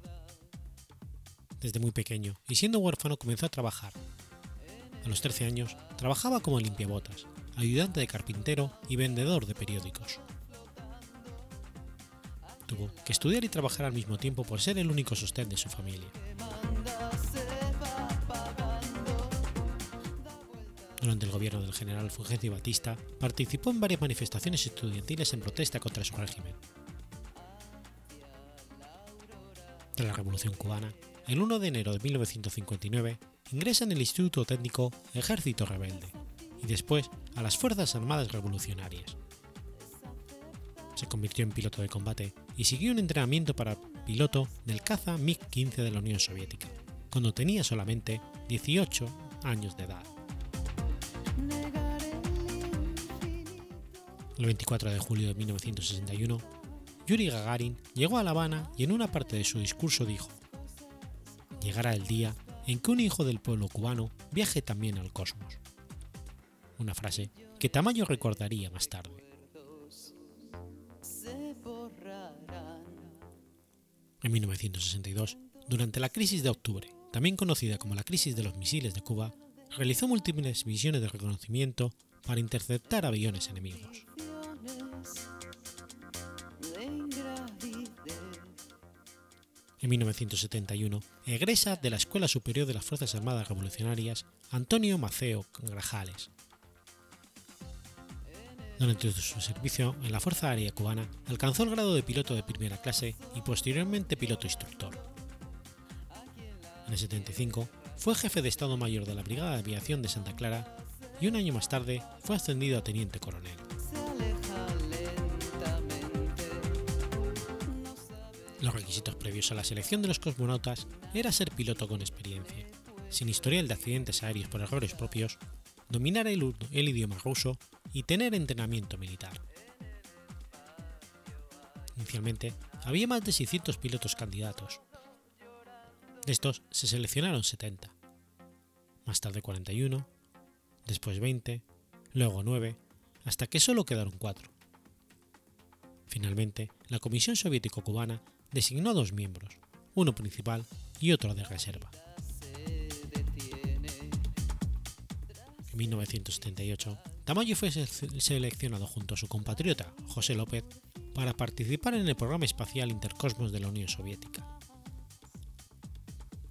Speaker 1: Desde muy pequeño y siendo huérfano comenzó a trabajar. A los 13 años trabajaba como limpiabotas, ayudante de carpintero y vendedor de periódicos. Tuvo que estudiar y trabajar al mismo tiempo por ser el único sostén de su familia. Durante el gobierno del general Fulgencio Batista, participó en varias manifestaciones estudiantiles en protesta contra su régimen. Tras la Revolución cubana, el 1 de enero de 1959 ingresa en el Instituto Técnico Ejército Rebelde y después a las Fuerzas Armadas Revolucionarias. Se convirtió en piloto de combate y siguió un entrenamiento para piloto del caza MiG-15 de la Unión Soviética, cuando tenía solamente 18 años de edad. El 24 de julio de 1961, Yuri Gagarin llegó a La Habana y en una parte de su discurso dijo, llegará el día en que un hijo del pueblo cubano viaje también al cosmos. Una frase que Tamayo recordaría más tarde. En 1962, durante la crisis de octubre, también conocida como la crisis de los misiles de Cuba, realizó múltiples misiones de reconocimiento para interceptar aviones enemigos. En 1971 egresa de la Escuela Superior de las Fuerzas Armadas Revolucionarias Antonio Maceo Grajales. Durante su servicio en la Fuerza Aérea Cubana alcanzó el grado de piloto de primera clase y posteriormente piloto instructor. En el 75 fue jefe de Estado Mayor de la Brigada de Aviación de Santa Clara y un año más tarde fue ascendido a teniente coronel. Los requisitos previos a la selección de los cosmonautas era ser piloto con experiencia, sin historial de accidentes aéreos por errores propios, dominar el, idioma ruso y tener entrenamiento militar. Inicialmente había más de 600 pilotos candidatos. De estos se seleccionaron 70, más tarde 41, después 20, luego 9, hasta que solo quedaron 4. Finalmente, la Comisión Soviético-Cubana designó dos miembros, uno principal y otro de reserva. En 1978, Tamayo fue seleccionado junto a su compatriota José López para participar en el programa espacial Intercosmos de la Unión Soviética.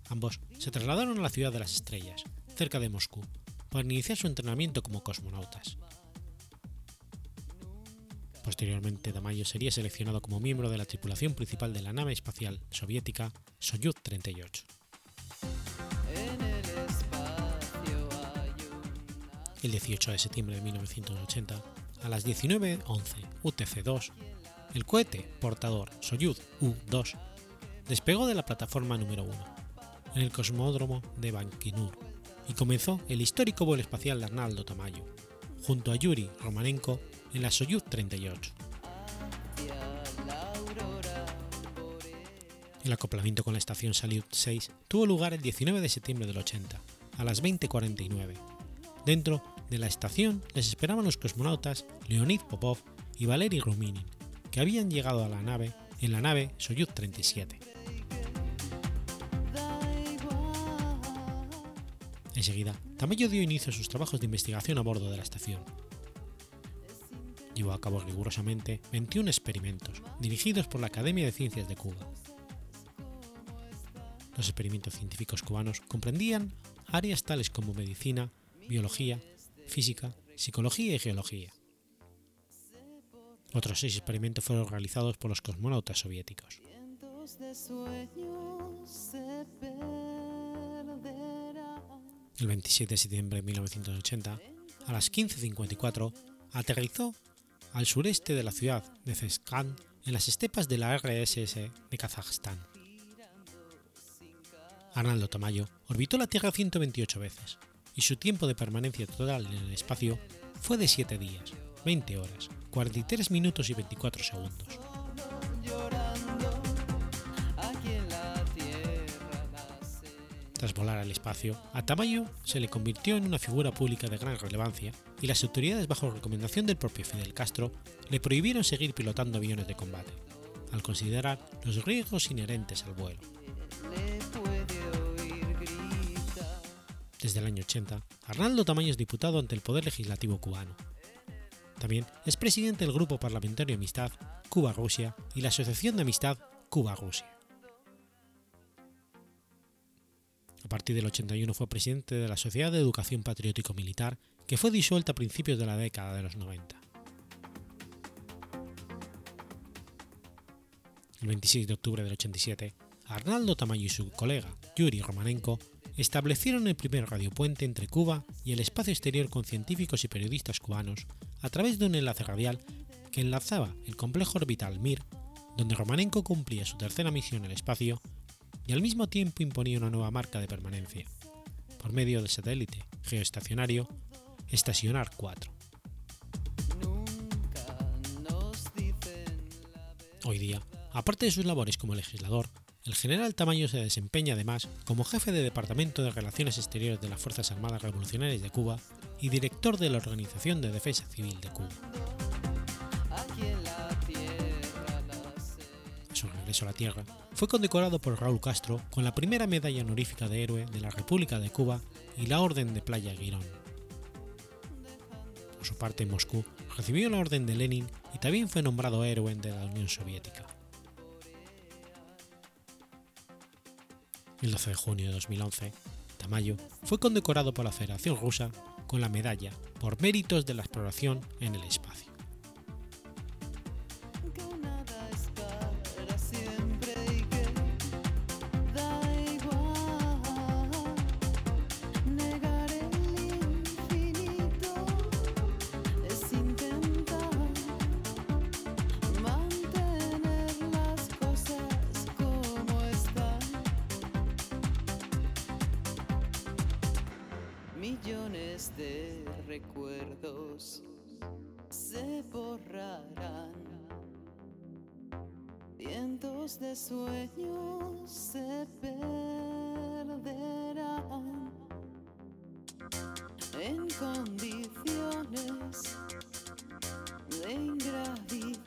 Speaker 1: Ambos se trasladaron a la ciudad de las estrellas, cerca de Moscú, para iniciar su entrenamiento como cosmonautas. Posteriormente, Tamayo sería seleccionado como miembro de la tripulación principal de la nave espacial soviética Soyuz 38. El 18 de septiembre de 1980, a las 19.11 UTC-2, el cohete portador Soyuz U-2 despegó de la plataforma número 1, en el cosmódromo de Baikonur, y comenzó el histórico vuelo espacial de Arnaldo Tamayo, junto a Yuri Romanenko en la Soyuz 38. El acoplamiento con la estación Salyut 6 tuvo lugar el 19 de septiembre del 80, a las 20.49. Dentro de la estación les esperaban los cosmonautas Leonid Popov y Valery Ruminin, que habían llegado a la nave en la nave Soyuz 37. Enseguida, Tamayo dio inicio a sus trabajos de investigación a bordo de la estación. Llevó a cabo rigurosamente 21 experimentos dirigidos por la Academia de Ciencias de Cuba. Los experimentos científicos cubanos comprendían áreas tales como medicina, biología, física, psicología y geología. Otros seis experimentos fueron realizados por los cosmonautas soviéticos. El 27 de septiembre de 1980, a las 15.54, aterrizó al sureste de la ciudad de Zhezkaz en las estepas de la RSS de Kazajstán. Arnaldo Tamayo orbitó la Tierra 128 veces y su tiempo de permanencia total en el espacio fue de 7 días, 20 horas, 43 minutos y 24 segundos. Tras volar al espacio, a Tamayo se le convirtió en una figura pública de gran relevancia y las autoridades bajo recomendación del propio Fidel Castro le prohibieron seguir pilotando aviones de combate, al considerar los riesgos inherentes al vuelo. Desde el año 80, Arnaldo Tamayo es diputado ante el Poder Legislativo cubano. También es presidente del Grupo Parlamentario Amistad Cuba-Rusia y la Asociación de Amistad Cuba-Rusia. A partir del 81 fue presidente de la Sociedad de Educación Patriótico Militar, que fue disuelta a principios de la década de los 90. El 26 de octubre del 87, Arnaldo Tamayo y su colega Yuri Romanenko establecieron el primer radiopuente entre Cuba y el espacio exterior con científicos y periodistas cubanos a través de un enlace radial que enlazaba el complejo orbital Mir, donde Romanenko cumplía su tercera misión en el espacio y al mismo tiempo imponía una nueva marca de permanencia, por medio del satélite geoestacionario Estacionar 4. Hoy día, aparte de sus labores como legislador, el general Tamayo se desempeña además como jefe de Departamento de Relaciones Exteriores de las Fuerzas Armadas Revolucionarias de Cuba y director de la Organización de Defensa Civil de Cuba. A la Tierra, fue condecorado por Raúl Castro con la primera medalla honorífica de héroe de la República de Cuba y la Orden de Playa Girón. Por su parte, en Moscú recibió la Orden de Lenin y también fue nombrado héroe de la Unión Soviética. El 12 de junio de 2011, Tamayo fue condecorado por la Federación Rusa con la medalla por méritos de la exploración en el espacio.
Speaker 2: Millones de recuerdos se borrarán. Vientos de sueños se perderán en condiciones de ingravidez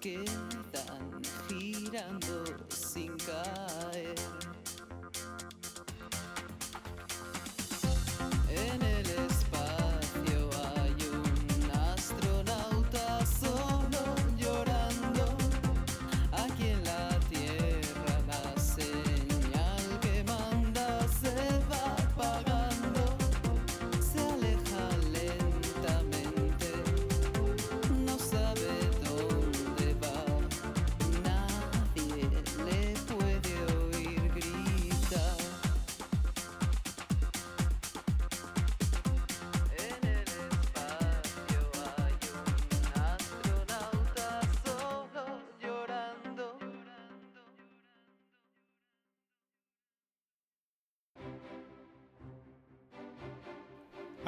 Speaker 2: quedan girando sin caer.